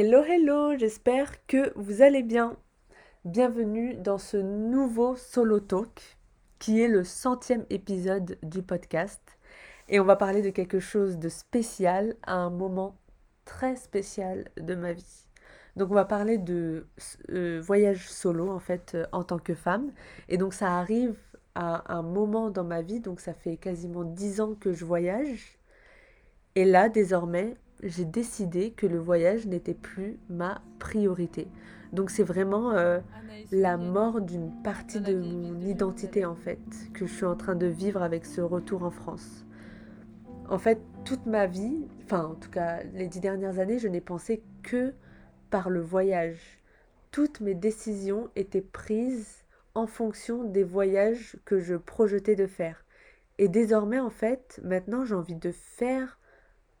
Hello, hello, j'espère que vous allez bien. Bienvenue dans ce nouveau solo talk qui est le centième épisode du podcast. Et on va parler de quelque chose de spécial à un moment très spécial de ma vie. Donc on va parler de euh, voyage solo en fait euh, en tant que femme. Et donc ça arrive à un moment dans ma vie, donc ça fait quasiment dix ans que je voyage. Et là désormais, j'ai décidé que le voyage n'était plus ma priorité. Donc c'est vraiment euh, la mort d'une partie de mon identité en fait que je suis en train de vivre avec ce retour en France. En fait, toute ma vie, enfin en tout cas les dix dernières années, je n'ai pensé que par le voyage. Toutes mes décisions étaient prises en fonction des voyages que je projetais de faire. Et désormais en fait, maintenant j'ai envie de faire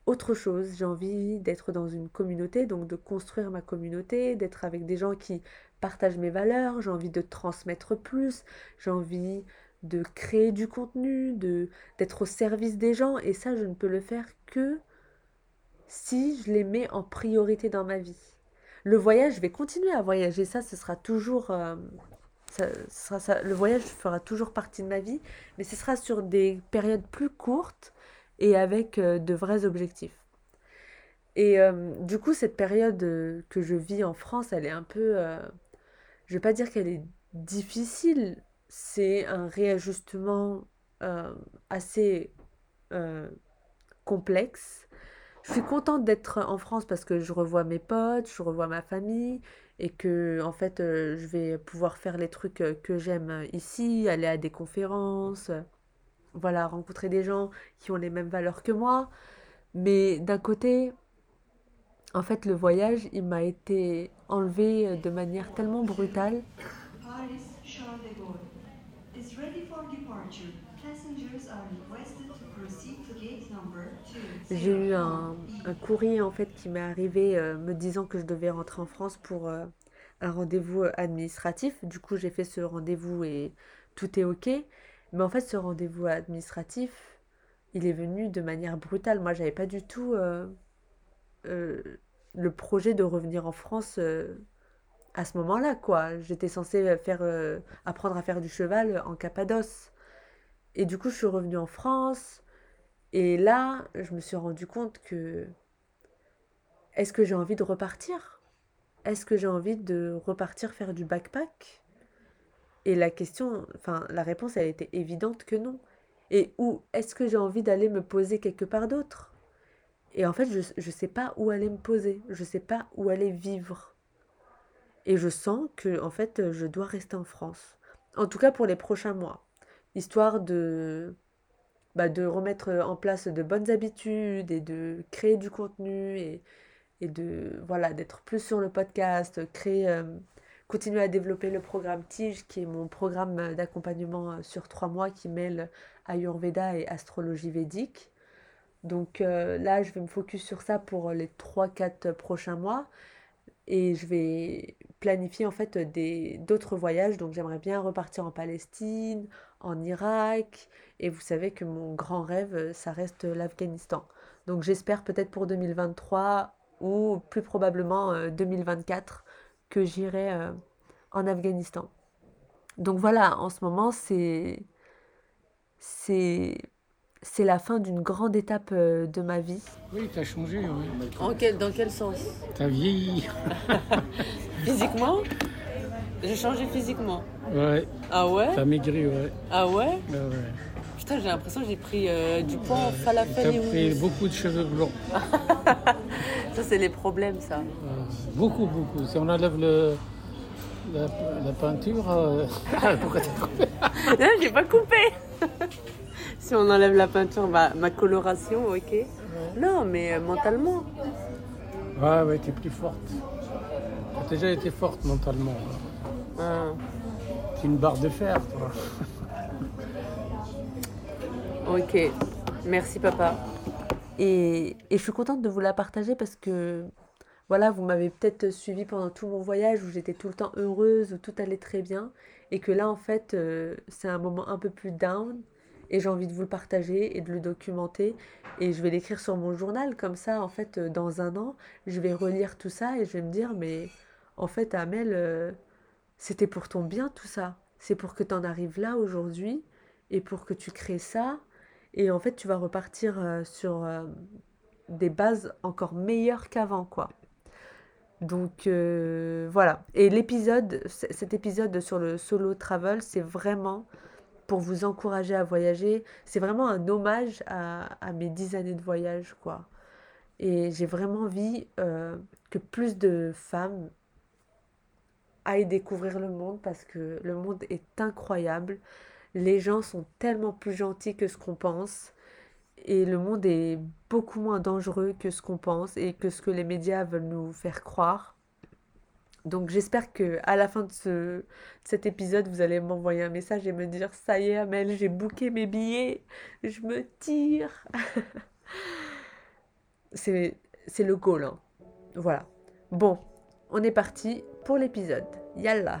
autre chose. J'ai envie d'être dans une communauté, donc de construire ma communauté, d'être avec des gens qui partagent mes valeurs. J'ai envie de transmettre plus. J'ai envie de créer du contenu, de d'être au service des gens. Et ça, je ne peux le faire que si je les mets en priorité dans ma vie. Le voyage, je vais continuer à voyager. Ça, ce sera toujours. Euh, ça, ça, le voyage fera toujours partie de ma vie, mais ce sera sur des périodes plus courtes et avec euh, de vrais objectifs. Et euh, du coup, cette période euh, que je vis en France, elle est un peu... je ne vais pas dire qu'elle est difficile, c'est un réajustement assez complexe. Je suis contente d'être en France parce que je revois mes potes, je revois ma famille et que en fait je vais pouvoir faire les trucs que j'aime ici, aller à des conférences, voilà, rencontrer des gens qui ont les mêmes valeurs que moi. Mais d'un côté, en fait, le voyage, il m'a été enlevé de manière tellement brutale. J'ai eu un, un, courrier en fait qui m'est arrivé euh, me disant que je devais rentrer en France pour euh, un rendez-vous administratif. Du coup, j'ai fait ce rendez-vous et tout est ok. Mais en fait, ce rendez-vous administratif, il est venu de manière brutale. Moi, j'avais pas du tout euh, euh, le projet de revenir en France euh, à ce moment-là, quoi. J'étais censée faire, apprendre à faire du cheval en Cappadoce. Et du coup, je suis revenue en France. Et là, je me suis rendu compte que est-ce que j'ai envie de repartir? Est-ce que j'ai envie de repartir faire du backpack? Et la question, enfin, la réponse, elle était évidente que non. Et où est-ce que j'ai envie d'aller me poser quelque part d'autre? Et en fait, je ne sais pas où aller me poser. Je ne sais pas où aller vivre. Et je sens que, en fait, je dois rester en France. En tout cas pour les prochains mois. Histoire de, bah, de remettre en place de bonnes habitudes et de créer du contenu et, de voilà d'être plus sur le podcast, créer euh, continuer à développer le programme TIGE, qui est mon programme d'accompagnement euh, sur trois mois qui mêle Ayurveda et astrologie védique. Donc euh, là, je vais me focus sur ça pour les 3-4 prochains mois. Et je vais planifier en fait d'autres voyages. Donc j'aimerais bien repartir en Palestine, en Irak. Et vous savez que mon grand rêve, ça reste l'Afghanistan. Donc j'espère peut-être pour 2023 ou plus probablement 2024 euh, que j'irai euh, en Afghanistan. Donc voilà, en ce moment, c'est c'est c'est la fin d'une grande étape euh, de ma vie. Oui, tu as changé. Oui. En quel, dans quel sens? Tu as vieilli. physiquement? J'ai changé physiquement. Ouais. Ah ouais? Tu as maigri, ouais. Ah ouais? Ouais, ouais. Putain, j'ai l'impression que j'ai pris euh, du poids en falafel Tu as pris beaucoup de cheveux blancs. ça, c'est les problèmes, ça. beaucoup, beaucoup. Si on enlève le, la, peinture. Euh... Pourquoi t'as coupé Non, j'ai pas coupé Si on enlève la peinture, bah, ma coloration, ok. Non, mais euh, mentalement. Ouais, ouais, t'es plus forte. T'as déjà été forte mentalement. Ah. T'es une barre de fer, toi. Ok, merci papa. Et, et je suis contente de vous la partager parce que voilà, vous m'avez peut-être suivi pendant tout mon voyage où j'étais tout le temps heureuse, où tout allait très bien, et que là, en fait, euh, c'est un moment un peu plus down, et j'ai envie de vous le partager et de le documenter. Et je vais l'écrire sur mon journal. Comme ça en fait euh, dans un an je vais relire tout ça et je vais me dire mais en fait Amel euh, c'était pour ton bien tout ça. C'est pour que tu en arrives là aujourd'hui et pour que tu crées ça et en fait tu vas repartir euh, sur des bases encore meilleures qu'avant quoi donc voilà et l'épisode cet épisode sur le solo travel c'est vraiment pour vous encourager à voyager. C'est vraiment un hommage à, mes dix années de voyage, quoi. Et j'ai vraiment envie euh, que plus de femmes aillent découvrir le monde parce que le monde est incroyable. Les gens sont tellement plus gentils que ce qu'on pense. Et le monde est beaucoup moins dangereux que ce qu'on pense et que ce que les médias veulent nous faire croire. Donc j'espère que à la fin de, ce, cet épisode, vous allez m'envoyer un message et me dire ça y est Amel, j'ai booké mes billets, je me tire. c'est le goal. Hein. Voilà. Bon, on est parti pour l'épisode. Yallah.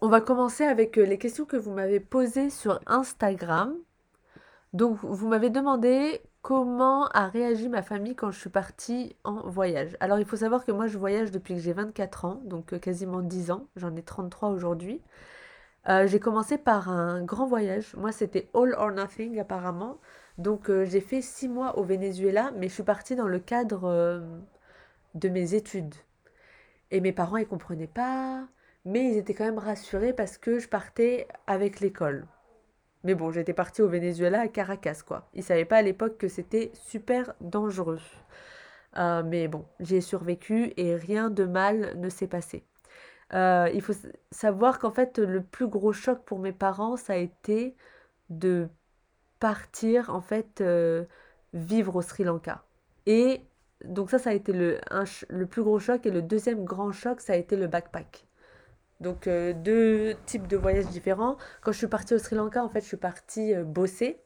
On va commencer avec euh, les questions que vous m'avez posées sur Instagram. Donc, vous m'avez demandé comment a réagi ma famille quand je suis partie en voyage. Alors il faut savoir que moi je voyage depuis que j'ai 24 ans, donc euh, quasiment 10 ans, j'en ai 33 aujourd'hui. Euh, j'ai commencé par un grand voyage, moi c'était All or Nothing apparemment, donc j'ai fait 6 mois au Venezuela, mais je suis partie dans le cadre de mes études. Et mes parents ils comprenaient pas, mais ils étaient quand même rassurés parce que je partais avec l'école. Mais bon, j'étais partie au Venezuela à Caracas, quoi. Ils savaient pas à l'époque que c'était super dangereux. Euh, mais bon, j'ai survécu et rien de mal ne s'est passé. Euh, il faut savoir qu'en fait, le plus gros choc pour mes parents, ça a été de partir, en fait, euh, vivre au Sri Lanka. Et donc ça, ça a été le, le plus gros choc. Et le deuxième grand choc, ça a été le backpack. Donc euh, deux types de voyages différents. Quand je suis partie au Sri Lanka, en fait, je suis partie euh, bosser.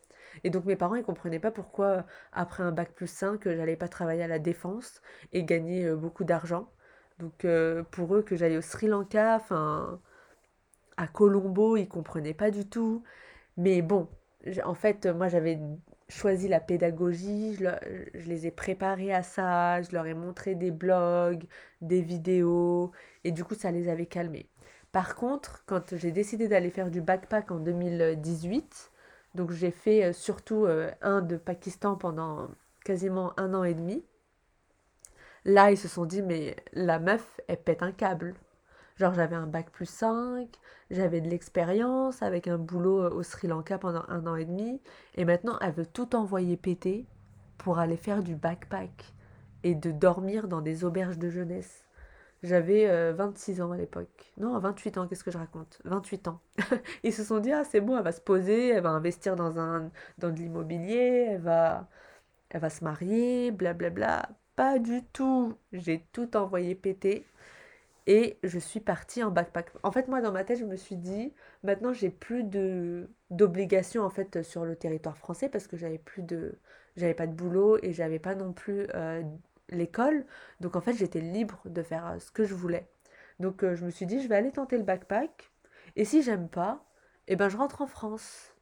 Et donc mes parents, ils comprenaient pas pourquoi, après un bac plus 5, j'allais pas travailler à la défense et gagner euh, beaucoup d'argent. Donc pour eux, que j'aille au Sri Lanka, enfin, à Colombo, ils comprenaient pas du tout. Mais bon, en fait, moi, j'avais choisi la pédagogie, je, je, les ai préparés à ça, je leur ai montré des blogs, des vidéos, et du coup, ça les avait calmés. Par contre, quand j'ai décidé d'aller faire du backpack en 2018, donc j'ai fait euh, surtout euh, un de Pakistan pendant quasiment un an et demi, là ils se sont dit mais la meuf elle pète un câble. Genre j'avais un bac plus 5, j'avais de l'expérience avec un boulot euh, au Sri Lanka pendant un an et demi, et maintenant elle veut tout envoyer péter pour aller faire du backpack et de dormir dans des auberges de jeunesse. J'avais 26 euh, ans à l'époque. Non, 28 ans, qu'est-ce que je raconte? 28 ans. Ils se sont dit, ah c'est bon, elle va se poser, elle va investir dans, de l'immobilier, elle va, se marier, blablabla. Pas du tout. J'ai tout envoyé péter et je suis partie en backpack. En fait, moi, dans ma tête, je me suis dit, maintenant, j'ai plus de d'obligations en fait sur le territoire français parce que j'avais plus de, j'avais pas de boulot et j'avais pas non plus euh, l'école. Donc en fait, j'étais libre de faire euh, ce que je voulais. Donc euh, je me suis dit, je vais aller tenter le backpack. Et si j'aime pas, eh ben je rentre en France.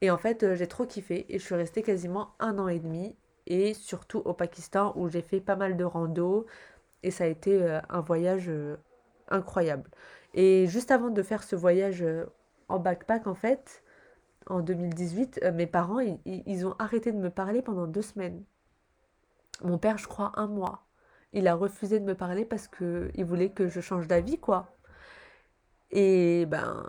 Et en fait, euh, j'ai trop kiffé et je suis restée quasiment un an et demi. Et surtout au Pakistan où j'ai fait pas mal de rando. Et ça a été un voyage incroyable. Et juste avant de faire ce voyage en backpack, en fait, en 2018, mes parents, ils ont arrêté de me parler pendant deux semaines. Mon père, je crois, un mois. Il a refusé de me parler parce qu'il voulait que je change d'avis, quoi. Et ben,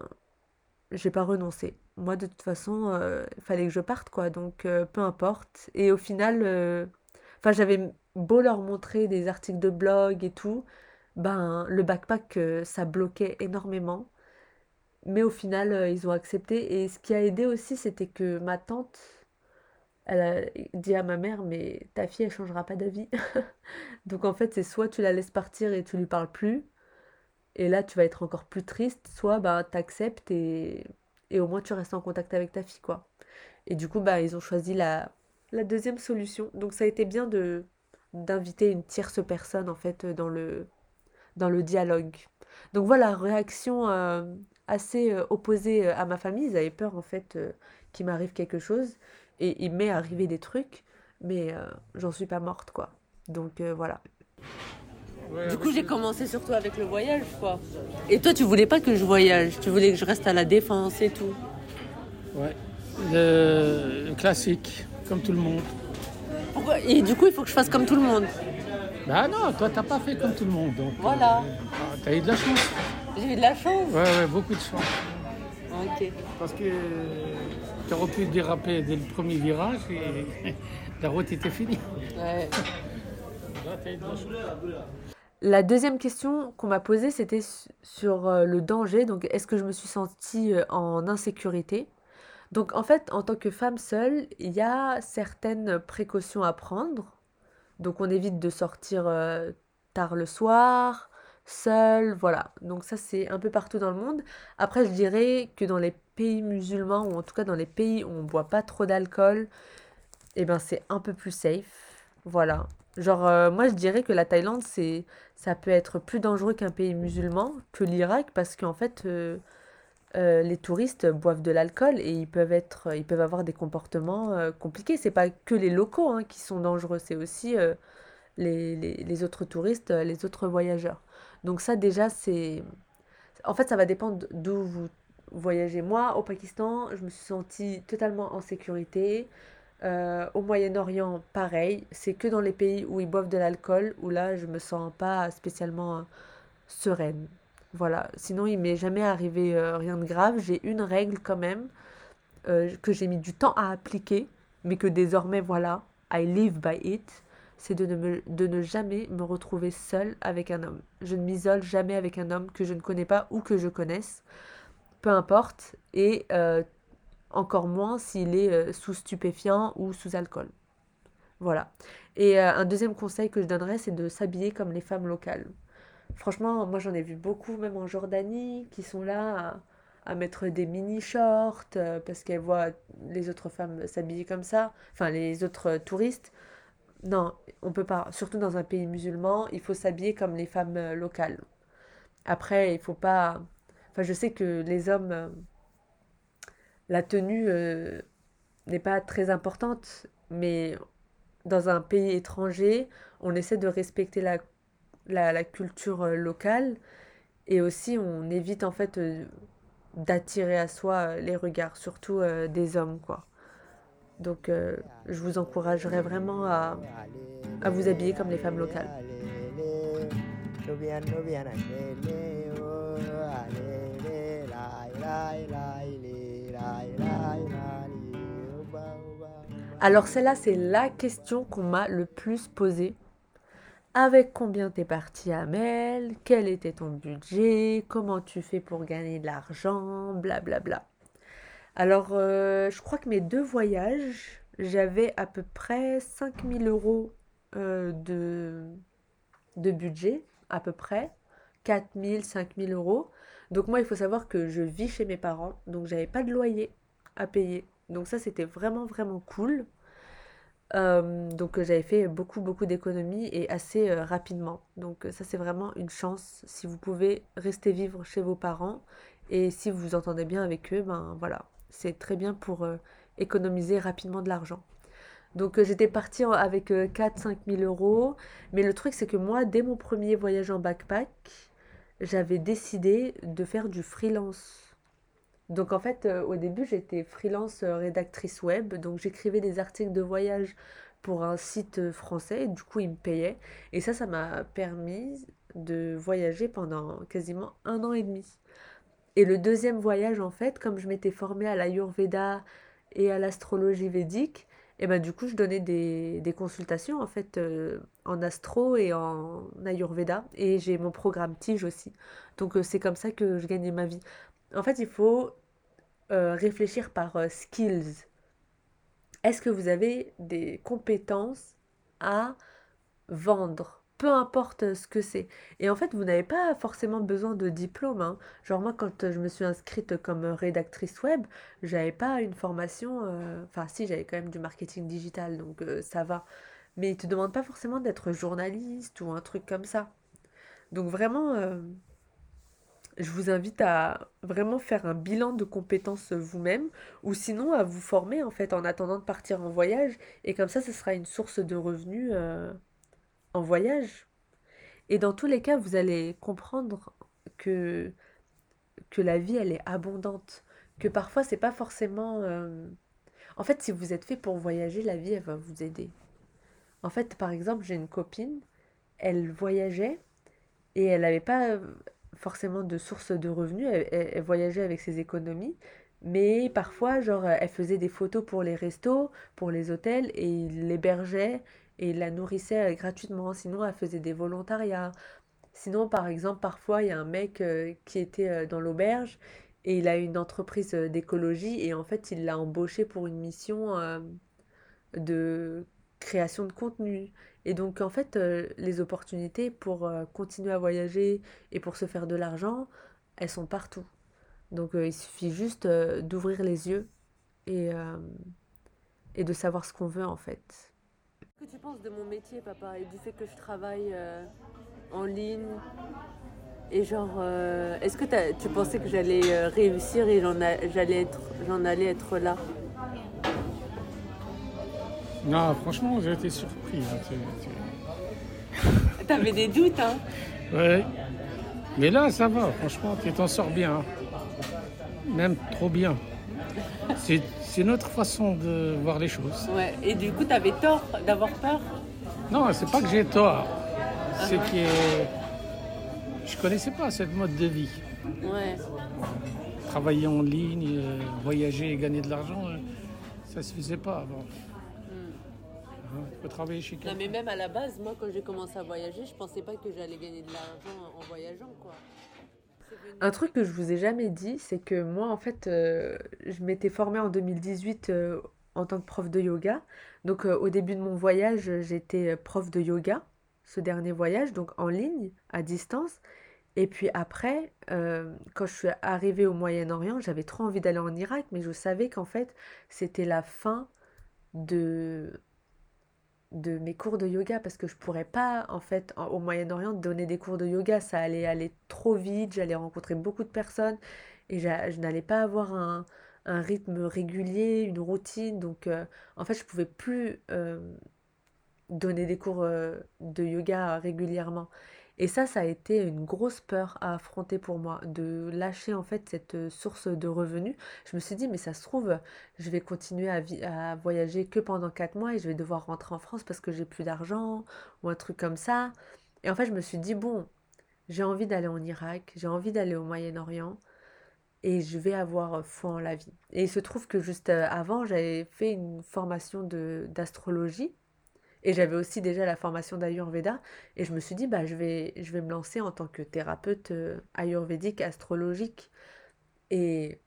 j'ai pas renoncé. Moi, de toute façon, euh, il fallait que je parte, quoi. Donc, euh, peu importe. Et au final, euh, enfin, j'avais beau leur montrer des articles de blog et tout, ben, le backpack, ça bloquait énormément. Mais au final, ils ont accepté. Et ce qui a aidé aussi, c'était que ma tante, elle a dit à ma mère, mais ta fille, elle changera pas d'avis. Donc en fait, c'est soit tu la laisses partir et tu lui parles plus, et là tu vas être encore plus triste, soit bah t'acceptes et, et au moins tu restes en contact avec ta fille, quoi. Et du coup, bah ils ont choisi la, la deuxième solution. Donc ça a été bien de d'inviter une tierce personne en fait dans le dans le dialogue. Donc voilà, réaction euh, assez euh, opposée euh, à ma famille. Ils avaient peur en fait qu'il m'arrive quelque chose et il m'est arrivé des trucs, mais j'en suis pas morte quoi. Donc voilà. du coup, j'ai commencé surtout avec le voyage, quoi. Et toi, tu voulais pas que je voyage, tu voulais que je reste à la défense et tout? Ouais, le classique, comme tout le monde. Pourquoi? Et du coup, il faut que je fasse comme tout le monde? Bah non, toi t'as pas fait comme tout le monde. Donc, voilà. Euh, t'as eu de la chance. J'ai eu de la chance Ouais, ouais, beaucoup de chance. Parce que tu aurais pu déraper dès le premier virage et la route était finie. Ouais. La deuxième question qu'on m'a posée, c'était sur euh, le danger. Donc, est-ce que je me suis sentie euh, en insécurité? Donc, en fait, en tant que femme seule, il y a certaines précautions à prendre. Donc on évite de sortir euh, tard le soir, seul, voilà. Donc ça c'est un peu partout dans le monde. Après je dirais que dans les pays musulmans, ou en tout cas dans les pays où on ne boit pas trop d'alcool, eh ben c'est un peu plus safe. Voilà. Genre euh, moi je dirais que la Thaïlande c'est ça peut être plus dangereux qu'un pays musulman, que l'Irak, parce qu'en fait euh, euh, les touristes boivent de l'alcool et ils peuvent être, ils peuvent avoir des comportements compliqués. C'est pas que les locaux hein, qui sont dangereux, c'est aussi les, les, les, autres touristes, les autres voyageurs. Donc ça déjà c'est, en fait ça va dépendre d'où vous voyagez. Moi au Pakistan, je me suis sentie totalement en sécurité. au Moyen-Orient, pareil. C'est que dans les pays où ils boivent de l'alcool où là je me sens pas spécialement sereine. Voilà, sinon il m'est jamais arrivé euh, rien de grave. J'ai une règle quand même euh, que j'ai mis du temps à appliquer, mais que désormais, voilà, I live by it, c'est de ne, de ne jamais me retrouver seule avec un homme. Je ne m'isole jamais avec un homme que je ne connais pas ou que je connaisse, peu importe, et euh, encore moins s'il est sous stupéfiant ou sous alcool. Voilà. Et un deuxième conseil que je donnerais, c'est de s'habiller comme les femmes locales. Franchement, moi j'en ai vu beaucoup, même en Jordanie, qui sont là à, mettre des mini-shorts euh, parce qu'elles voient les autres femmes s'habiller comme ça, enfin les autres touristes. Non, on peut pas. Surtout dans un pays musulman, il faut s'habiller comme les femmes euh, locales. Après, il faut pas. Enfin, je sais que les hommes, euh, la tenue n'est pas très importante, mais dans un pays étranger, on essaie de respecter la la, culture euh, locale et aussi on évite en fait euh, d'attirer à soi euh, les regards, surtout des hommes quoi. Donc je vous encouragerais vraiment à, vous habiller comme les femmes locales. Alors celle-là, c'est la question qu'on m'a le plus posée avec combien t'es parti à Mel, quel était ton budget, comment tu fais pour gagner de l'argent, blablabla. Alors, euh, je crois que mes deux voyages, j'avais à peu près 5000 euros euh, de, budget, à peu près. 4000, 5000 euros. Donc moi, il faut savoir que je vis chez mes parents, donc j'avais pas de loyer à payer. Donc ça, c'était vraiment, vraiment cool. Euh, donc j'avais fait beaucoup beaucoup d'économies et assez rapidement. Donc ça c'est vraiment une chance si vous pouvez rester vivre chez vos parents et si vous vous entendez bien avec eux, ben voilà, c'est très bien pour économiser rapidement de l'argent. Donc j'étais partie avec 4-5 000 euros, mais le truc c'est que moi dès mon premier voyage en backpack, j'avais décidé de faire du freelance. Donc en fait, euh, au début, j'étais freelance euh, rédactrice web, donc j'écrivais des articles de voyage pour un site euh, français, du coup, ils me payaient. Et ça, ça m'a permis de voyager pendant quasiment un an et demi. Et le deuxième voyage, en fait, comme je m'étais formée à l'Ayurveda et à l'astrologie védique, et ben du coup, je donnais des, consultations en fait en astro et en ayurveda. Et j'ai mon programme Tige aussi. Donc c'est comme ça que je gagnais ma vie. En fait, il faut euh, réfléchir par euh, skills. est-ce que vous avez des compétences à vendre? Peu importe ce que c'est. Et en fait, vous n'avez pas forcément besoin de diplôme. Hein. Genre moi, quand je me suis inscrite comme rédactrice web, j'avais pas une formation... euh, Enfin, si, j'avais quand même du marketing digital, donc euh, ça va. Mais ils te demandent pas forcément d'être journaliste ou un truc comme ça. Donc vraiment, euh, je vous invite à vraiment faire un bilan de compétences vous-même ou sinon à vous former en fait en attendant de partir en voyage. Et comme ça, ce sera une source de revenus euh, en voyage. Et dans tous les cas, vous allez comprendre que, que la vie, elle est abondante. Que parfois, c'est pas forcément... euh, En fait, si vous êtes fait pour voyager, la vie, elle va vous aider. En fait, par exemple, j'ai une copine, elle voyageait et elle n'avait pas forcément de source de revenus, elle, voyageait avec ses économies, mais parfois, genre, elle faisait des photos pour les restos, pour les hôtels, et il l'hébergeait et il la nourrissait euh, gratuitement. Sinon, elle faisait des volontariats. Sinon, par exemple, parfois, il y a un mec euh, qui était euh, dans l'auberge et il a une entreprise d'écologie et en fait, il l'a embauché pour une mission de création de contenu. Et donc, en fait, les opportunités pour continuer à voyager et pour se faire de l'argent, elles sont partout. Donc, il suffit juste d'ouvrir les yeux et, et de savoir ce qu'on veut, en fait. Qu'est-ce que tu penses de mon métier, papa, et du fait que je travaille euh, en ligne? Et genre, euh, est-ce que t'as- tu pensais que j'allais euh, réussir et j'en a- j'allais être, j'en allais être là? Non, franchement, j'ai été surpris. hein, c'est- T'avais des doutes, hein? Ouais. Mais là, ça va, franchement, tu t'en sors bien. hein. Même trop bien. C'est c'est notre façon de voir les choses. Ouais, et du coup, t'avais tort d'avoir peur? Non, c'est pas que j'ai tort. C'est que je connaissais pas cette mode de vie. Ouais. Travailler en ligne, euh, voyager et gagner de l'argent, euh, ça se faisait pas avant. Hein, Il faut travailler chez quelqu'un. mais même à la base, moi, quand j'ai commencé à voyager, je pensais pas que j'allais gagner de l'argent en voyageant, quoi. Un truc que je vous ai jamais dit, c'est que moi, en fait, euh, je m'étais formée en 2018 euh, en tant que prof de yoga. Donc, euh, au début de mon voyage, j'étais prof de yoga, ce dernier voyage, donc en ligne, à distance. Et puis après, quand je suis arrivée au Moyen-Orient, j'avais trop envie d'aller en Irak, mais je savais qu'en fait, c'était la fin de, de mes cours de yoga parce que je pourrais pas en fait au Moyen-Orient donner des cours de yoga, ça allait aller trop vite, j'allais rencontrer beaucoup de personnes et je n'allais pas avoir un, un rythme régulier, une routine, donc euh, en fait je pouvais plus euh, donner des cours euh, de yoga régulièrement. Et ça, ça a été une grosse peur à affronter pour moi, de lâcher en fait cette euh, source de revenus. Je me suis dit, mais ça se trouve, je vais continuer à, à voyager que pendant quatre mois et je vais devoir rentrer en France parce que j'ai plus d'argent ou un truc comme ça. Et en fait, je me suis dit, bon, j'ai envie d'aller en Irak, j'ai envie d'aller au Moyen-Orient et je vais avoir foi en la vie. Et il se trouve que juste euh, avant, j'avais fait une formation d'astrologie et j'avais aussi déjà la formation d'Ayurveda et je me suis dit, bah, je vais, je vais me lancer en tant que thérapeute euh, ayurvédique astrologique. Et,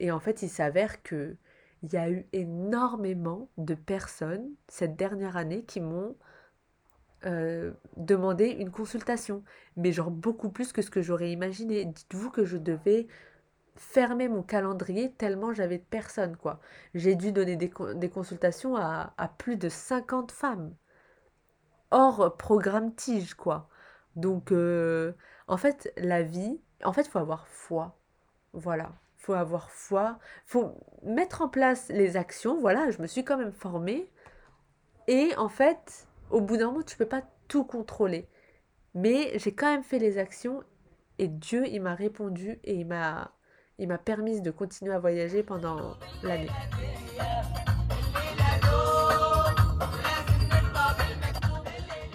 et en fait, il s'avère que il y a eu énormément de personnes cette dernière année qui m'ont euh, demandé une consultation, mais genre beaucoup plus que ce que j'aurais imaginé. Dites-vous que je devais fermer mon calendrier tellement j'avais de quoi. J'ai dû donner des, des consultations à, à plus de 50 femmes, hors programme Tige, quoi. Donc, euh, en fait, la vie, en fait, faut avoir foi. Voilà, faut avoir foi, faut mettre en place les actions. Voilà, je me suis quand même formée. Et en fait, au bout d'un moment, tu peux pas tout contrôler. Mais j'ai quand même fait les actions et Dieu, il m'a répondu et il m'a il m'a permis de continuer à voyager pendant l'année.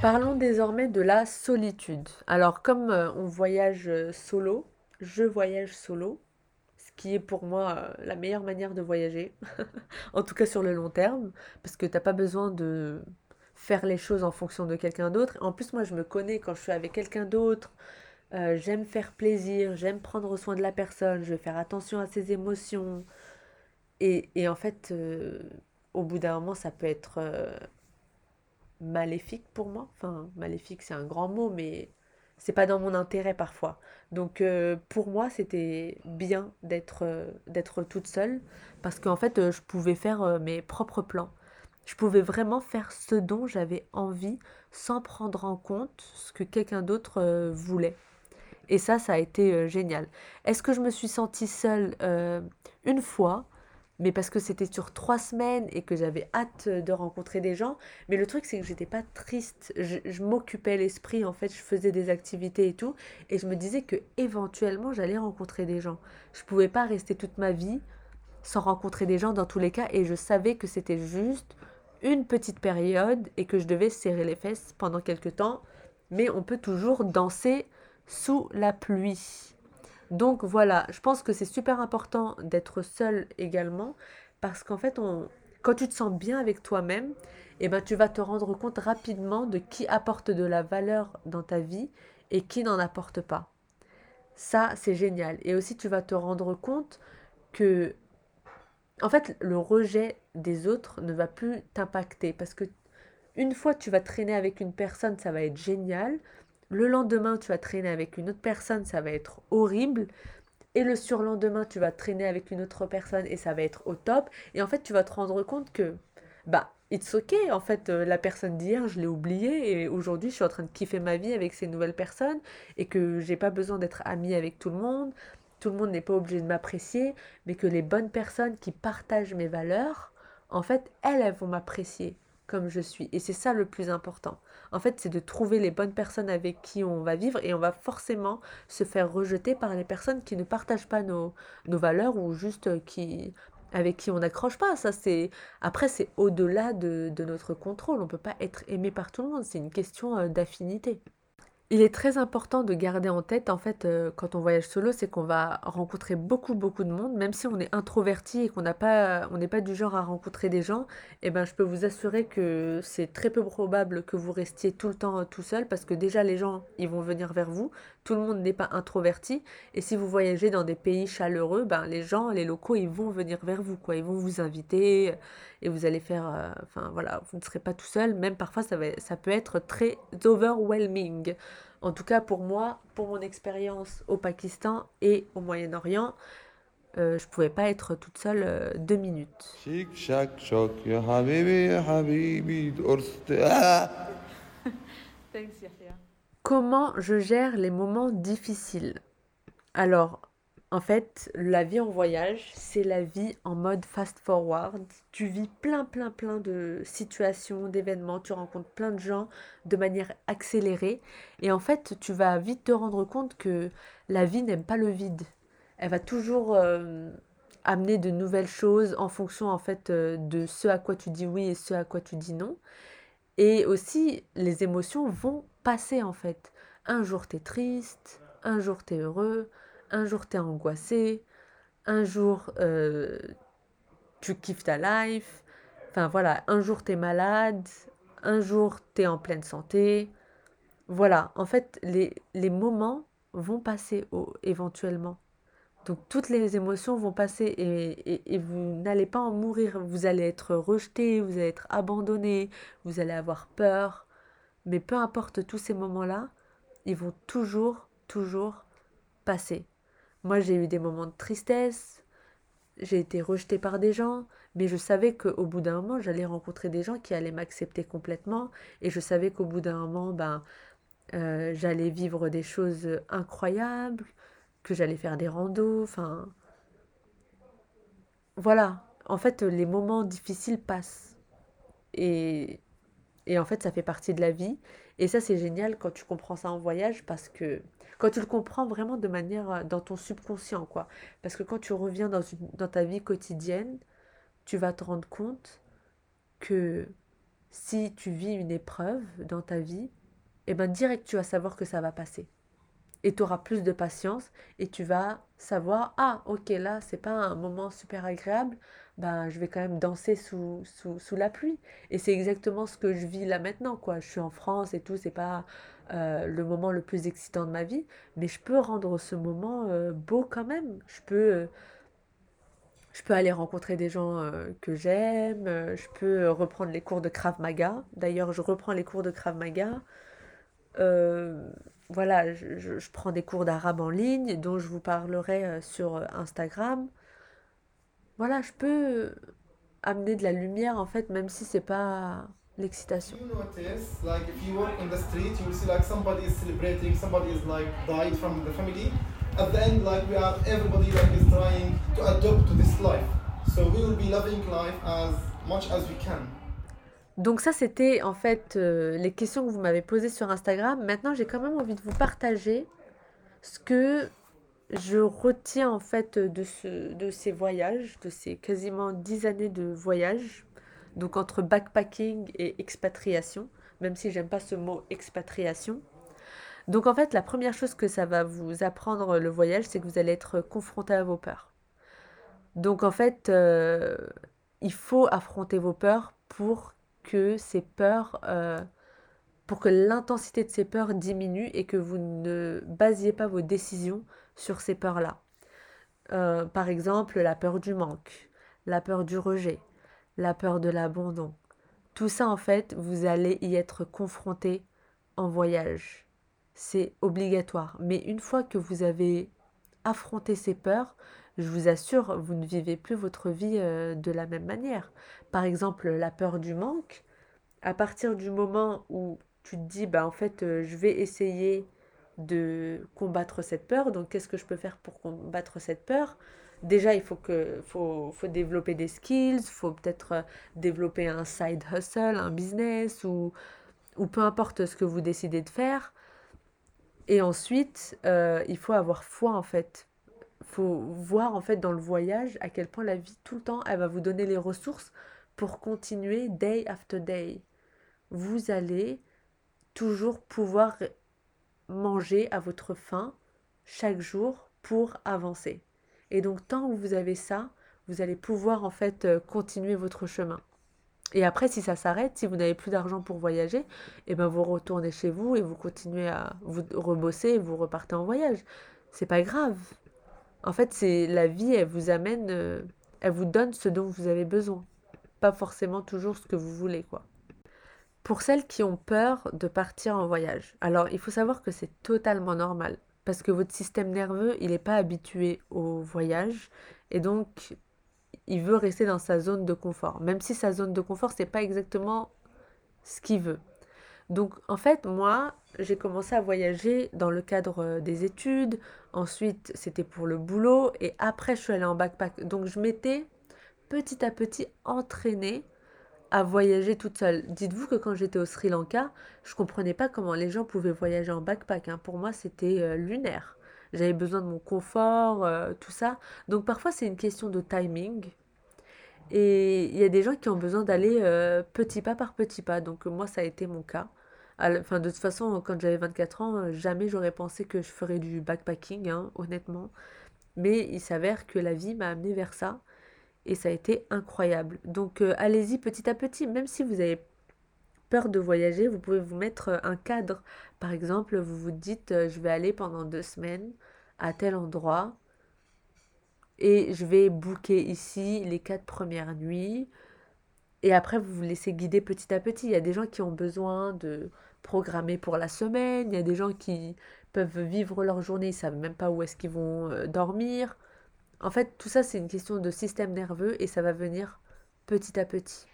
Parlons désormais de la solitude. Alors, comme euh, on voyage euh, solo, je voyage solo, ce qui est pour moi euh, la meilleure manière de voyager, en tout cas sur le long terme, parce que t'as pas besoin de faire les choses en fonction de quelqu'un d'autre. En plus, moi, je me connais quand je suis avec quelqu'un d'autre, euh, j'aime faire plaisir, j'aime prendre soin de la personne, je vais faire attention à ses émotions. Et, et en fait, euh, au bout d'un moment, ça peut être euh, maléfique pour moi. Enfin, maléfique, c'est un grand mot, mais c'est pas dans mon intérêt parfois. Donc pour moi, c'était bien d'être toute seule parce qu'en fait, je pouvais faire mes propres plans. Je pouvais vraiment faire ce dont j'avais envie sans prendre en compte ce que quelqu'un d'autre voulait. Et ça, ça a été génial. Est-ce que je me suis sentie seule une fois mais parce que c'était sur trois semaines et que j'avais hâte de rencontrer des gens. Mais le truc, c'est que j'étais pas triste. Je, m'occupais l'esprit, en fait, je faisais des activités et tout. Et je me disais que éventuellement, j'allais rencontrer des gens. Je pouvais pas rester toute ma vie sans rencontrer des gens dans tous les cas. Et je savais que c'était juste une petite période et que je devais serrer les fesses pendant quelques temps. Mais on peut toujours danser sous la pluie. Donc voilà, je pense que c'est super important d'être seul également parce qu'en fait, on, quand tu te sens bien avec toi-même, eh ben, tu vas te rendre compte rapidement de qui apporte de la valeur dans ta vie et qui n'en apporte pas. Ça, c'est génial. Et aussi, tu vas te rendre compte que, en fait, le rejet des autres ne va plus t'impacter parce que une fois tu vas traîner avec une personne, ça va être génial. Le lendemain, tu vas traîner avec une autre personne, ça va être horrible. Et le surlendemain, tu vas traîner avec une autre personne et ça va être au top. Et en fait, tu vas te rendre compte que, bah, it's ok. En fait, euh, la personne d'hier, je l'ai oubliée et aujourd'hui, je suis en train de kiffer ma vie avec ces nouvelles personnes et que j'ai pas besoin d'être amie avec tout le monde. Tout le monde n'est pas obligé de m'apprécier, mais que les bonnes personnes qui partagent mes valeurs, en fait, elles, elles vont m'apprécier comme je suis. Et c'est ça le plus important. En fait, c'est de trouver les bonnes personnes avec qui on va vivre et on va forcément se faire rejeter par les personnes qui ne partagent pas nos, nos valeurs ou juste euh, qui avec qui on n'accroche pas. Ça, c'est après, c'est au-delà de, de, notre contrôle. On peut pas être aimé par tout le monde. C'est une question euh, d'affinité. Il est très important de garder en tête, en fait, euh, quand on voyage solo, c'est qu'on va rencontrer beaucoup, beaucoup de monde, même si on est introverti et qu'on n'a pas, n'est pas du genre à rencontrer des gens, eh ben, je peux vous assurer que c'est très peu probable que vous restiez tout le temps euh, tout seul, parce que déjà, les gens, ils vont venir vers vous, tout le monde n'est pas introverti, et si vous voyagez dans des pays chaleureux, ben, les gens, les locaux, ils vont venir vers vous, quoi, ils vont vous inviter, et vous allez faire, euh, enfin voilà, vous ne serez pas tout seul, même parfois ça, va, ça peut être très overwhelming. En tout cas pour moi, pour mon expérience au Pakistan et au Moyen-Orient, euh, je pouvais pas être toute seule euh, deux minutes. Comment je gère les moments difficiles? Alors, en fait, la vie en voyage, c'est la vie en mode fast forward. Tu vis plein, plein, plein de situations, d'événements, tu rencontres plein de gens de manière accélérée. Et en fait, tu vas vite te rendre compte que la vie n'aime pas le vide. Elle va toujours euh, amener de nouvelles choses en fonction en fait euh, de ce à quoi tu dis oui et ce à quoi tu dis non. Et aussi, les émotions vont passer en fait. Un jour, tu es triste, un jour, tu es heureux un jour tu es angoissé, un jour euh, tu kiffes ta life, enfin voilà, un jour tu es malade, un jour tu es en pleine santé. Voilà, en fait, les, les moments vont passer éventuellement. Donc toutes les émotions vont passer et, et vous n'allez pas en mourir. Vous allez être rejeté, vous allez être abandonné, vous allez avoir peur. Mais peu importe tous ces moments-là, ils vont toujours, toujours passer. Moi, j'ai eu des moments de tristesse, j'ai été rejetée par des gens, mais je savais qu'au bout d'un moment, j'allais rencontrer des gens qui allaient m'accepter complètement, et je savais qu'au bout d'un moment, ben, euh, j'allais vivre des choses incroyables, que j'allais faire des randos, enfin... Voilà, en fait, les moments difficiles passent. Et, et en fait, ça fait partie de la vie. Et ça, c'est génial quand tu comprends ça en voyage parce que quand tu le comprends vraiment de manière euh, dans ton subconscient, quoi. Parce que quand tu reviens dans, ta vie quotidienne, tu vas te rendre compte que si tu vis une épreuve dans ta vie, eh ben direct tu vas savoir que ça va passer. Et tu auras plus de patience et tu vas savoir ah ok là c'est pas un moment super agréable, ben, je vais quand même danser sous, sous, sous la pluie. Et c'est exactement ce que je vis là maintenant, quoi. Je suis en France et tout, c'est pas euh, le moment le plus excitant de ma vie, mais je peux rendre ce moment euh, beau quand même. Je peux, euh, Je peux aller rencontrer des gens que j'aime, je peux reprendre les cours de Krav Maga. D'ailleurs, je reprends les cours de Krav Maga. Euh, voilà, je, je- prends des cours d'arabe en ligne dont je vous parlerai euh, sur euh, Instagram. Voilà, je peux amener de la lumière en fait, même si c'est pas l'excitation. You notice, like if you walk in the street, you will see like somebody is celebrating, somebody is like died from the family. At the end, like we are, everybody like is trying to adapt to this life. So we will be loving life as much as we can. Donc ça, c'était en fait euh, les questions que vous m'avez posées sur Instagram. Maintenant, j'ai quand même envie de vous partager ce que je retiens en fait de, ce, de ces voyages, de ces quasiment dix années de voyage, donc entre backpacking et expatriation, même si j'aime pas ce mot expatriation. Donc en fait, la première chose que ça va vous apprendre le voyage, c'est que vous allez être confronté à vos peurs. Donc en fait, euh, il faut affronter vos peurs pour que ces peurs, euh, pour que l'intensité de ces peurs diminue et que vous ne basiez pas vos décisions sur ces peurs-là. Euh, par exemple, la peur du manque, la peur du rejet, la peur de l'abandon. Tout ça, en fait, vous allez y être confronté en voyage. C'est obligatoire. Mais une fois que vous avez affronté ces peurs, je vous assure, vous ne vivez plus votre vie euh, de la même manière. Par exemple, la peur du manque, à partir du moment où tu te dis, bah en fait, euh, je vais essayer de combattre cette peur, donc qu'est-ce que je peux faire pour combattre cette peur? Déjà, il faut que, faut, faut développer des skills, faut peut-être euh, développer un side hustle, un business ou, ou peu importe ce que vous décidez de faire. Et ensuite, euh, il faut avoir foi en fait. Faut voir en fait dans le voyage à quel point la vie tout le temps, elle va vous donner les ressources pour continuer day after day. Vous allez toujours pouvoir manger à votre faim chaque jour pour avancer. Et donc tant que vous avez ça, vous allez pouvoir en fait euh, continuer votre chemin. Et après, si ça s'arrête, si vous n'avez plus d'argent pour voyager, eh ben vous retournez chez vous et vous continuez à vous rebosser et vous repartez en voyage. C'est pas grave. En fait, c'est la vie, elle vous amène, euh, elle vous donne ce dont vous avez besoin, pas forcément toujours ce que vous voulez, quoi. Pour celles qui ont peur de partir en voyage, alors il faut savoir que c'est totalement normal parce que votre système nerveux, il n'est pas habitué au voyage et donc il veut rester dans sa zone de confort, même si sa zone de confort, c'est pas exactement ce qu'il veut. Donc en fait, moi, j'ai commencé à voyager dans le cadre euh, des études, ensuite c'était pour le boulot et après je suis allée en backpack. Donc je m'étais petit à petit entraînée à voyager toute seule. Dites-vous que quand j'étais au Sri Lanka, je comprenais pas comment les gens pouvaient voyager en backpack. hein. Pour moi, c'était euh, lunaire. J'avais besoin de mon confort, euh, tout ça. Donc parfois, c'est une question de timing. Et il y a des gens qui ont besoin d'aller euh, petit pas par petit pas. Donc moi, ça a été mon cas. Enfin, de toute façon, quand j'avais 24 ans, jamais j'aurais pensé que je ferais du backpacking, hein, honnêtement. Mais il s'avère que la vie m'a amené vers ça et ça a été incroyable. Donc euh, allez-y petit à petit, même si vous avez peur de voyager, vous pouvez vous mettre euh, un cadre. Par exemple, vous vous dites, euh, je vais aller pendant deux semaines à tel endroit et je vais booker ici les quatre premières nuits. Et après, vous vous laissez guider petit à petit. Il y a des gens qui ont besoin de programmer pour la semaine. Il y a des gens qui peuvent vivre leur journée, ils ne savent même pas où est-ce qu'ils vont dormir. En fait, tout ça, c'est une question de système nerveux et ça va venir petit à petit.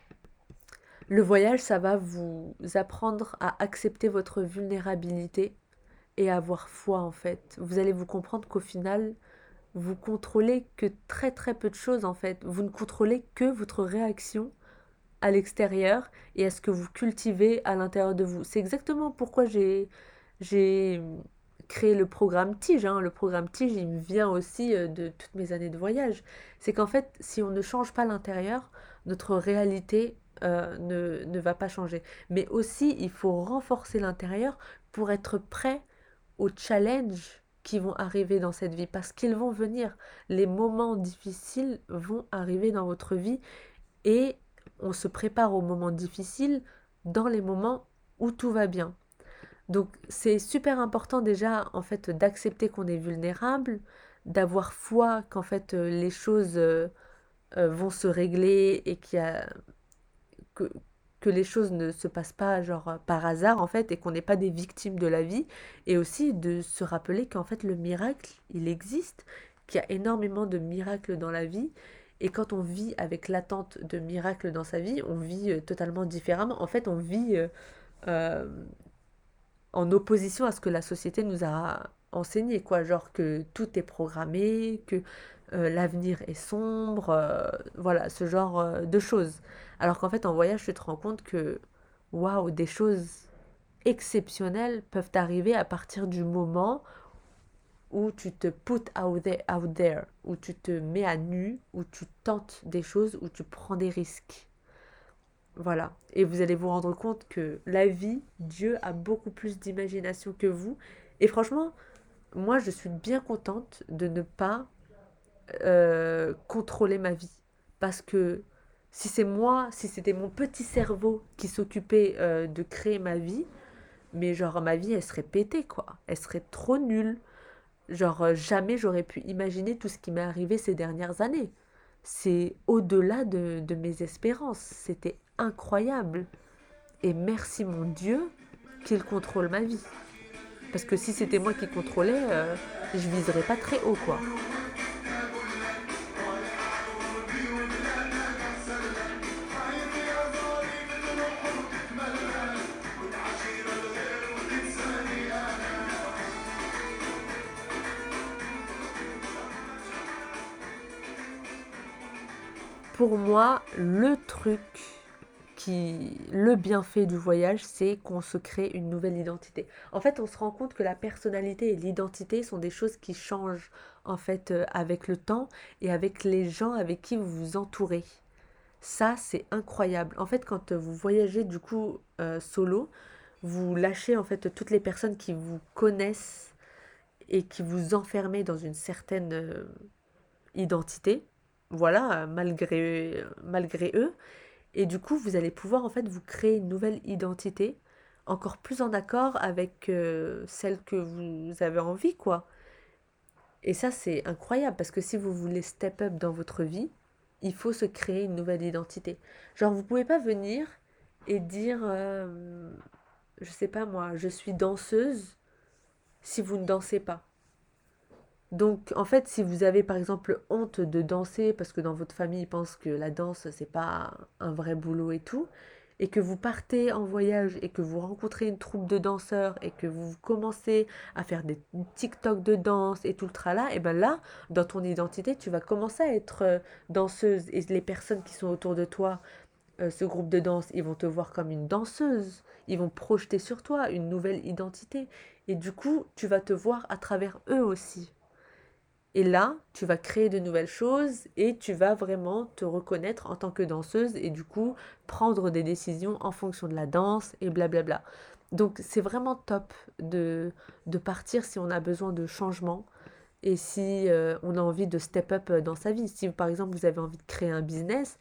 Le voyage, ça va vous apprendre à accepter votre vulnérabilité et à avoir foi en fait. Vous allez vous comprendre qu'au final, vous contrôlez que très très peu de choses en fait. Vous ne contrôlez que votre réaction à l'extérieur et à ce que vous cultivez à l'intérieur de vous. C'est exactement pourquoi j'ai j'ai créé le programme Tige. hein. Le programme Tige, il me vient aussi euh, de toutes mes années de voyage. C'est qu'en fait, si on ne change pas l'intérieur, notre réalité euh, ne, ne va pas changer. Mais aussi, il faut renforcer l'intérieur pour être prêt aux challenges qui vont arriver dans cette vie. Parce qu'ils vont venir. Les moments difficiles vont arriver dans votre vie et on se prépare aux moments difficiles dans les moments où tout va bien. Donc c'est super important déjà en fait d'accepter qu'on est vulnérable, d'avoir foi qu'en fait euh, les choses euh, vont se régler et a que, que les choses ne se passent pas genre par hasard en fait et qu'on n'est pas des victimes de la vie. Et aussi de se rappeler qu'en fait le miracle il existe qu'il y a énormément de miracles dans la vie. Et quand on vit avec l'attente de miracles dans sa vie on vit euh, totalement différemment. En fait on vit euh, euh, en opposition à ce que la société nous a enseigné quoi genre que tout est programmé que l'avenir est sombre voilà ce genre de choses alors qu'en fait, en voyage, tu te rends compte que, waouh, des choses exceptionnelles peuvent arriver à partir du moment où tu te put out there, out there, où tu te mets à nu, où tu tentes des choses, où tu prends des risques. Voilà. Et vous allez vous rendre compte que la vie, Dieu a beaucoup plus d'imagination que vous. Et franchement, moi, je suis bien contente de ne pas euh, contrôler ma vie. Parce que si c'est moi, si c'était mon petit cerveau qui s'occupait euh, de créer ma vie, mais genre ma vie, elle serait pétée, quoi. Elle serait trop nulle. Genre euh, jamais j'aurais pu imaginer tout ce qui m'est arrivé ces dernières années. C'est au-delà de, de mes espérances. C'était incroyable. Et merci mon Dieu qu'il contrôle ma vie. Parce que si c'était moi qui contrôlais, euh, je viserais pas très haut, quoi. pour moi, le truc le bienfait du voyage, c'est qu'on se crée une nouvelle identité. En fait, on se rend compte que la personnalité et l'identité sont des choses qui changent en fait euh, avec le temps et avec les gens avec qui vous vous entourez. Ça, c'est incroyable. En fait, quand vous voyagez du coup euh, solo, vous lâchez en fait toutes les personnes qui vous connaissent et qui vous enfermez dans une certaine euh, identité voilà, malgré, malgré eux. Et du coup, vous allez pouvoir en fait vous créer une nouvelle identité, encore plus en accord avec euh, celle que vous avez envie, quoi. Et ça, c'est incroyable parce que si vous voulez step up dans votre vie, il faut se créer une nouvelle identité. Genre, vous pouvez pas venir et dire, euh, je sais pas moi, je suis danseuse si vous ne dansez pas. Donc, en fait, si vous avez par exemple honte de danser parce que dans votre famille ils pensent que la danse c'est pas un vrai boulot et tout, et que vous partez en voyage et que vous rencontrez une troupe de danseurs et que vous commencez à faire des TikTok de danse et tout le tralala, et ben là, dans ton identité, tu vas commencer à être euh, danseuse. Et les personnes qui sont autour de toi, euh, ce groupe de danse, ils vont te voir comme une danseuse, ils vont projeter sur toi une nouvelle identité. Et du coup, tu vas te voir à travers eux aussi. Et là, tu vas créer de nouvelles choses et tu vas vraiment te reconnaître en tant que danseuse et du coup prendre des décisions en fonction de la danse et blablabla. Donc c'est vraiment top de, partir si on a besoin de changement et si euh, on a envie de step up dans sa vie. Si par exemple vous avez envie de créer un business,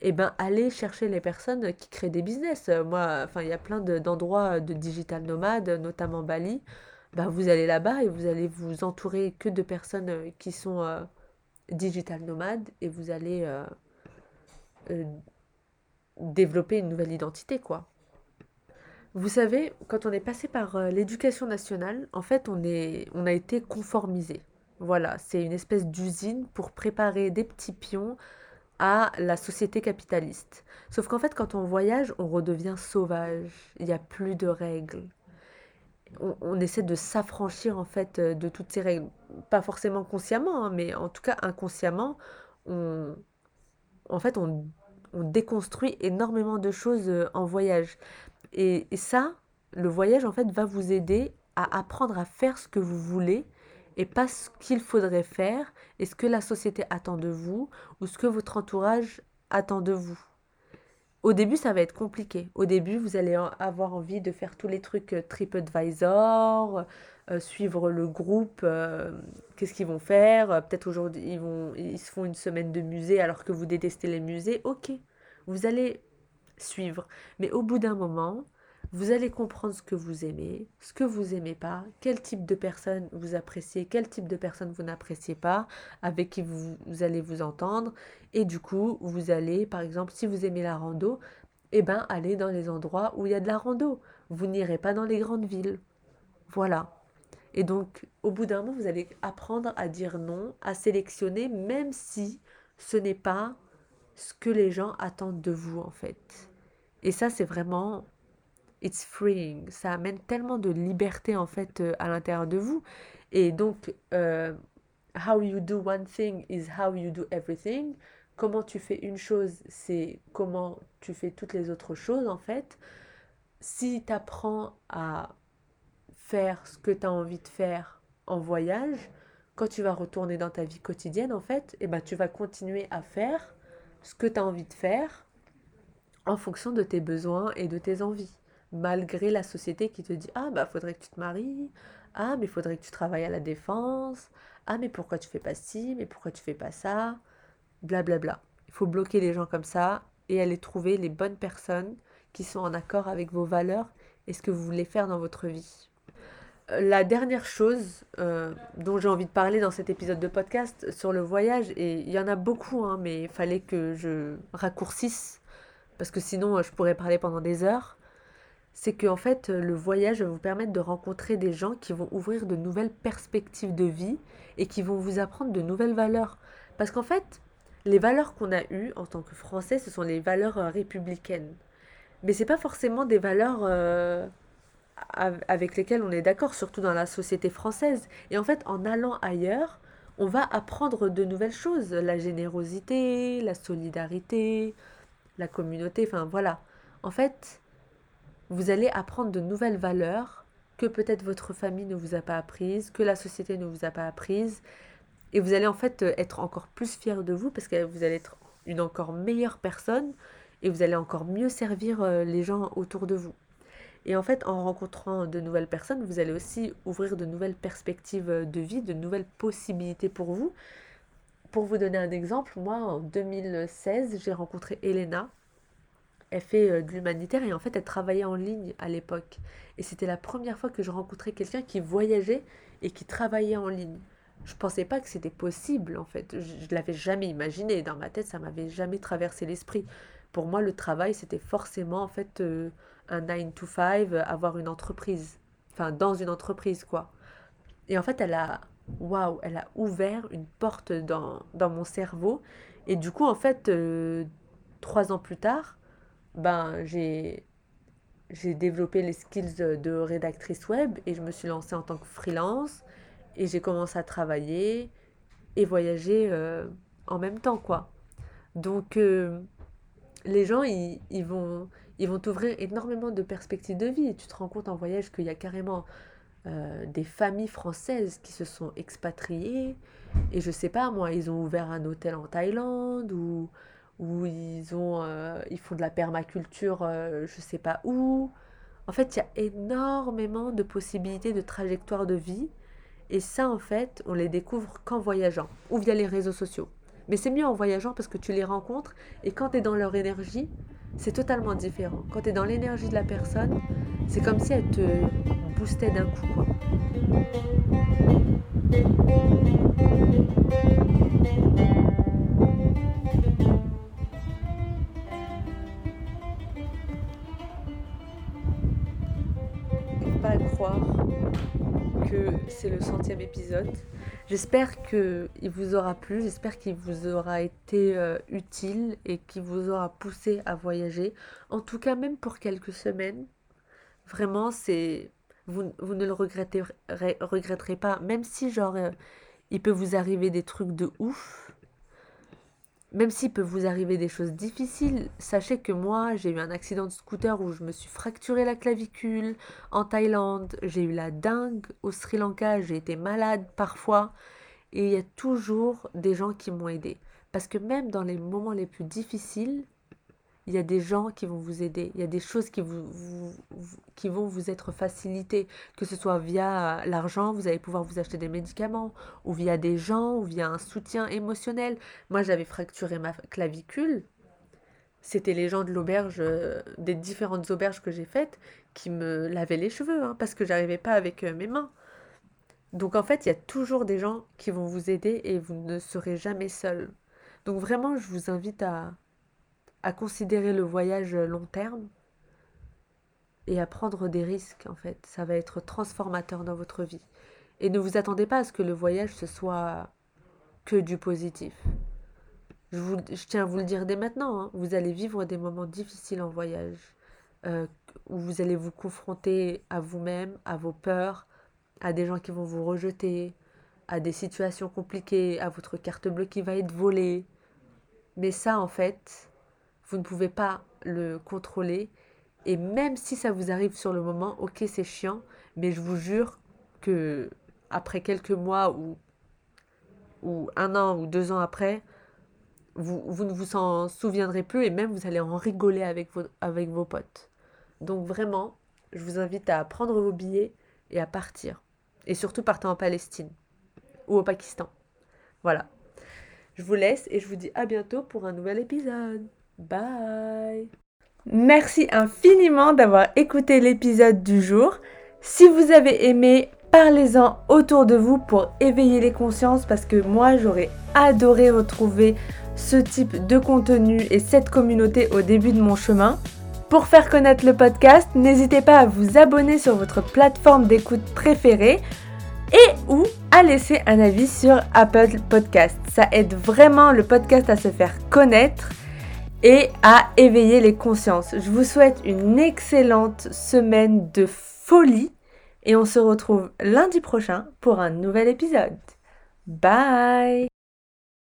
eh ben allez chercher les personnes qui créent des business. Moi, enfin il y a plein d'endroits de digital nomades, notamment Bali bah, vous allez là-bas et vous allez vous entourer que de personnes euh, qui sont euh, digital nomades et vous allez euh, développer une nouvelle identité, quoi. Vous savez, quand on est passé par l'éducation nationale, en fait, on, est, on a été conformisé. Voilà, c'est une espèce d'usine pour préparer des petits pions à la société capitaliste. Sauf qu'en fait, quand on voyage, on redevient sauvage. Il n'y a plus de règles on, essaie de s'affranchir en fait euh, de toutes ces règles. Pas forcément consciemment, hein, mais en tout cas inconsciemment, on, en fait, on, déconstruit énormément de choses euh, en voyage. Et, ça, le voyage en fait va vous aider à apprendre à faire ce que vous voulez et pas ce qu'il faudrait faire et ce que la société attend de vous ou ce que votre entourage attend de vous. Au début, ça va être compliqué. Au début, vous allez avoir envie de faire tous les trucs euh, TripAdvisor, euh, suivre le groupe, euh, qu'est-ce qu'ils vont faire. Peut-être aujourd'hui, ils, vont, ils se font une semaine de musée alors que vous détestez les musées. Ok, vous allez suivre. Mais au bout d'un moment, Vous allez comprendre ce que vous aimez, ce que vous aimez pas, quel type de personne vous appréciez, quel type de personne vous n'appréciez pas, avec qui vous, allez vous entendre. Et du coup, vous allez, par exemple, si vous aimez la rando, eh ben, aller dans les endroits où il y a de la rando. Vous n'irez pas dans les grandes villes. Voilà. Et donc, au bout d'un moment, vous allez apprendre à dire non, à sélectionner, même si ce n'est pas ce que les gens attendent de vous, en fait. Et ça, c'est vraiment it's freeing. Ça amène tellement de liberté en fait euh, à l'intérieur de vous. Et donc, euh, how you do one thing is how you do everything. Comment tu fais une chose, c'est comment tu fais toutes les autres choses en fait. Si tu apprends à faire ce que tu as envie de faire en voyage, quand tu vas retourner dans ta vie quotidienne en fait, et eh ben, tu vas continuer à faire ce que tu as envie de faire en fonction de tes besoins et de tes envies malgré la société qui te dit Ah, bah, faudrait que tu te maries. Ah, mais faudrait que tu travailles à la défense. Ah, mais pourquoi tu fais pas ci? Mais pourquoi tu fais pas ça Blablabla. Bla, bla. Il faut bloquer les gens comme ça et aller trouver les bonnes personnes qui sont en accord avec vos valeurs et ce que vous voulez faire dans votre vie. Euh, la dernière chose euh, dont j'ai envie de parler dans cet épisode de podcast sur le voyage, et il y en a beaucoup, hein, mais il fallait que je raccourcisse, parce que sinon je pourrais parler pendant des heures, c'est que en fait le voyage va vous permettre de rencontrer des gens qui vont ouvrir de nouvelles perspectives de vie et qui vont vous apprendre de nouvelles valeurs. Parce qu'en fait, les valeurs qu'on a eues en tant que Français, ce sont les valeurs euh, républicaines. Mais ce n'est pas forcément des valeurs euh, avec lesquelles on est d'accord, surtout dans la société française. Et en fait, en allant ailleurs, on va apprendre de nouvelles choses, la générosité, la solidarité, la communauté, enfin voilà. En fait, vous allez apprendre de nouvelles valeurs que peut-être votre famille ne vous a pas apprises, que la société ne vous a pas apprises. Et vous allez en fait euh, être encore plus fier de vous parce que vous allez être une encore meilleure personne et vous allez encore mieux servir euh, les gens autour de vous. Et en fait, en rencontrant de nouvelles personnes, vous allez aussi ouvrir de nouvelles perspectives euh, de vie, de nouvelles possibilités pour vous. Pour vous donner un exemple, moi, en 2016, j'ai rencontré Elena, elle fait euh, de l'humanitaire et en fait elle travaillait en ligne à l'époque. Et c'était la première fois que je rencontrais quelqu'un qui voyageait et qui travaillait en ligne. Je pensais pas que c'était possible en fait. Je, ne l'avais jamais imaginé. Dans ma tête, ça m'avait jamais traversé l'esprit. Pour moi, le travail, c'était forcément en fait euh, un 9 to 5, avoir une entreprise. Enfin, dans une entreprise quoi. Et en fait, elle a waouh, elle a ouvert une porte dans, dans mon cerveau. Et du coup, en fait, euh, trois ans plus tard, ben, j'ai j'ai développé les skills de, rédactrice web et je me suis lancée en tant que freelance et j'ai commencé à travailler et voyager euh, en même temps quoi. Donc euh, les gens ils, ils, vont ils vont t'ouvrir énormément de perspectives de vie. tu te rends compte en voyage qu'il y a carrément euh, des familles françaises qui se sont expatriées et je sais pas moi, ils ont ouvert un hôtel en Thaïlande ou où ils, ont, euh, ils font de la permaculture, euh, je sais pas où. En fait, il y a énormément de possibilités de trajectoires de vie. Et ça, en fait, on les découvre qu'en voyageant ou via les réseaux sociaux. Mais c'est mieux en voyageant parce que tu les rencontres et quand tu es dans leur énergie, c'est totalement différent. Quand tu es dans l'énergie de la personne, c'est comme si elle te boostait d'un coup. C'est le centième épisode. J'espère qu'il vous aura plu, j'espère qu'il vous aura été euh, utile et qu'il vous aura poussé à voyager. En tout cas, même pour quelques semaines, vraiment, c'est vous, ne le regretterez, regretterez pas. Même si, genre, euh, il peut vous arriver des trucs de ouf, même s'il peut vous arriver des choses difficiles, sachez que moi, j'ai eu un accident de scooter où je me suis fracturé la clavicule. En Thaïlande, j'ai eu la dingue. Au Sri Lanka, j'ai été malade parfois. Et il y a toujours des gens qui m'ont aidé. Parce que même dans les moments les plus difficiles, il y a des gens qui vont vous aider, il y a des choses qui, vous, qui vont vous être facilitées, que ce soit via l'argent, vous allez pouvoir vous acheter des médicaments, ou via des gens, ou via un soutien émotionnel. Moi, j'avais fracturé ma clavicule. C'était les gens de l'auberge, euh, des différentes auberges que j'ai faites, qui me lavaient les cheveux, hein, parce que j'arrivais pas avec euh, mes mains. Donc en fait, il y a toujours des gens qui vont vous aider et vous ne serez jamais seul. Donc vraiment, je vous invite à, à considérer le voyage long terme et à prendre des risques en fait. Ça va être transformateur dans votre vie. Et ne vous attendez pas à ce que le voyage ce soit que du positif. Je, vous, je tiens à vous le dire dès maintenant, hein. vous allez vivre des moments difficiles en voyage, euh, où vous allez vous confronter à vous-même, à vos peurs, à des gens qui vont vous rejeter, à des situations compliquées, à votre carte bleue qui va être volée. Mais ça, en fait, vous ne pouvez pas le contrôler. Et même si ça vous arrive sur le moment, ok, c'est chiant, mais je vous jure que après quelques mois ou, ou un an ou deux ans après, vous, vous ne vous en souviendrez plus et même vous allez en rigoler avec vos, avec vos potes. Donc vraiment, je vous invite à prendre vos billets et à partir. Et surtout partez en Palestine ou au Pakistan. Voilà. Je vous laisse et je vous dis à bientôt pour un nouvel épisode. Bye Merci infiniment d'avoir écouté l'épisode du jour. Si vous avez aimé, parlez-en autour de vous pour éveiller les consciences parce que moi j'aurais adoré retrouver ce type de contenu et cette communauté au début de mon chemin. Pour faire connaître le podcast, n'hésitez pas à vous abonner sur votre plateforme d'écoute préférée et ou à laisser un avis sur Apple Podcast. Ça aide vraiment le podcast à se faire connaître et à éveiller les consciences. Je vous souhaite une excellente semaine de folie et on se retrouve lundi prochain pour un nouvel épisode. Bye